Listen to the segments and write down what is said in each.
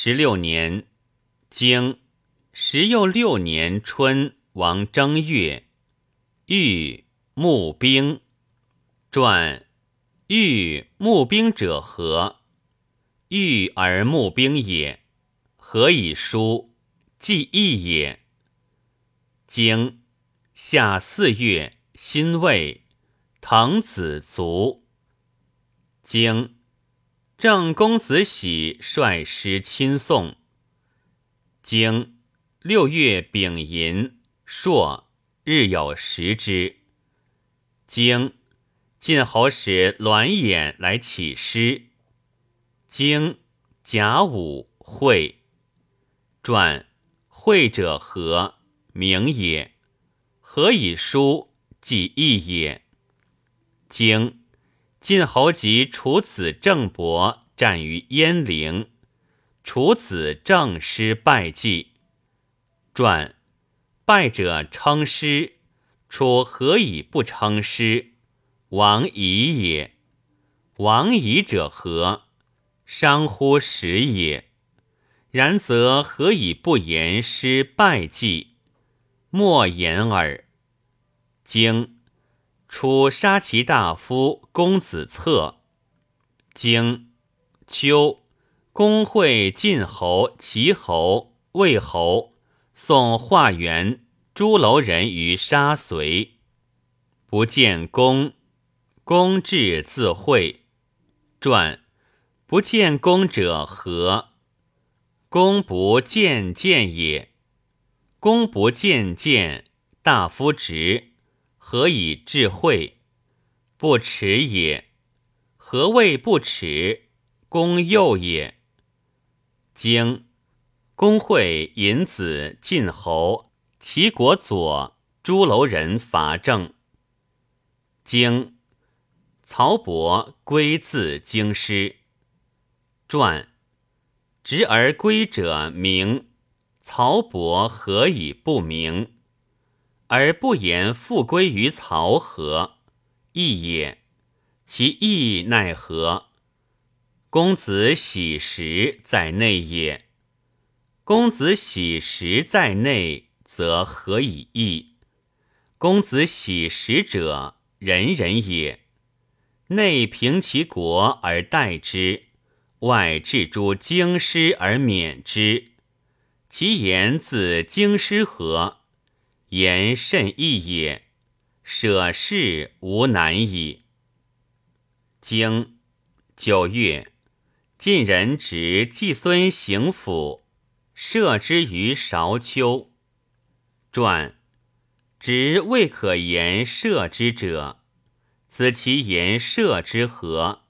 十六年，经十又六年春，王正月，欲募兵。传欲募兵者何？欲而募兵也。何以书？记义也。经夏四月，辛未，滕子卒。经郑公子喜率师亲送。经六月丙寅，朔，日有食之。经晋侯使栾衍来起师。经甲午，会。传会者何？名也。何以书？即义也。经晋侯及楚子郑伯战于鄢陵，楚子郑师败绩。传败者称师，楚何以不称师？王夷也。王夷者何？伤乎时也。然则何以不言师败绩？莫言耳。经楚杀其大夫公子策。经秋，公会晋侯、齐侯、魏侯，送华元、朱楼人于沙随。不见公，公至自会。传不见公者何？公不见见也，公不见见，大夫直，何以智慧？不耻也。何谓不耻？公幼也。经公会尹子晋侯齐国左朱楼人伐郑。经曹伯归自京师。传。直而归者明，曹伯何以不明？而不言复归于曹何？义也。其义奈何？公子喜食在内也。公子喜食在内，则何以义？公子喜食者，人人也。内平其国而待之。外置诸京师而免之，其言自京师何？言甚易也。舍事无难矣。经九月，晋人执季孙行府，射之于韶丘。传执未可言射之者，此其言射之何？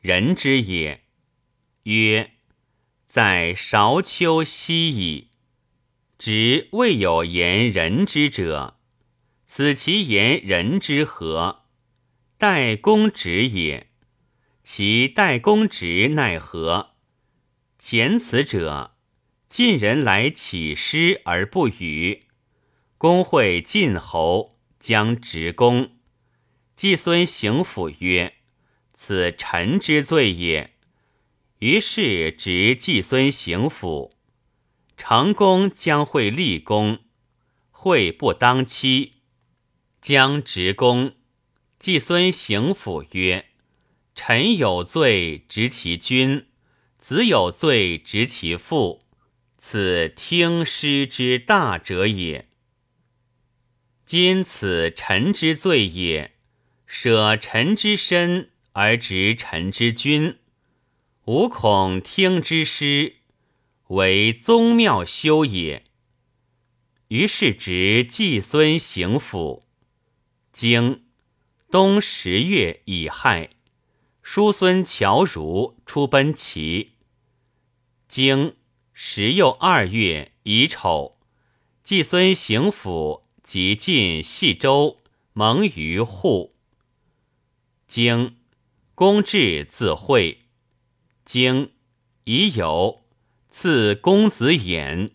人之也。曰：在韶丘西矣。直未有言人之者，此其言人之何？待公直也。其待公直奈何？前此者，晋人来起师而不语。公会晋侯，将直公。季孙行府曰：“此臣之罪也。”于是执季孙行府，成公将会立功，会不当期，将执公。季孙行府曰：“臣有罪，执其君；子有罪，执其父。此听师之大者也。今此臣之罪也，舍臣之身而执臣之君。”吾恐听之师，为宗庙修也。于是执季孙行府。经冬十月乙亥，叔孙侨如出奔齐。经十又二月乙丑，季孙行府及晋系州蒙于户。经公至自会。经已有赐公子衍。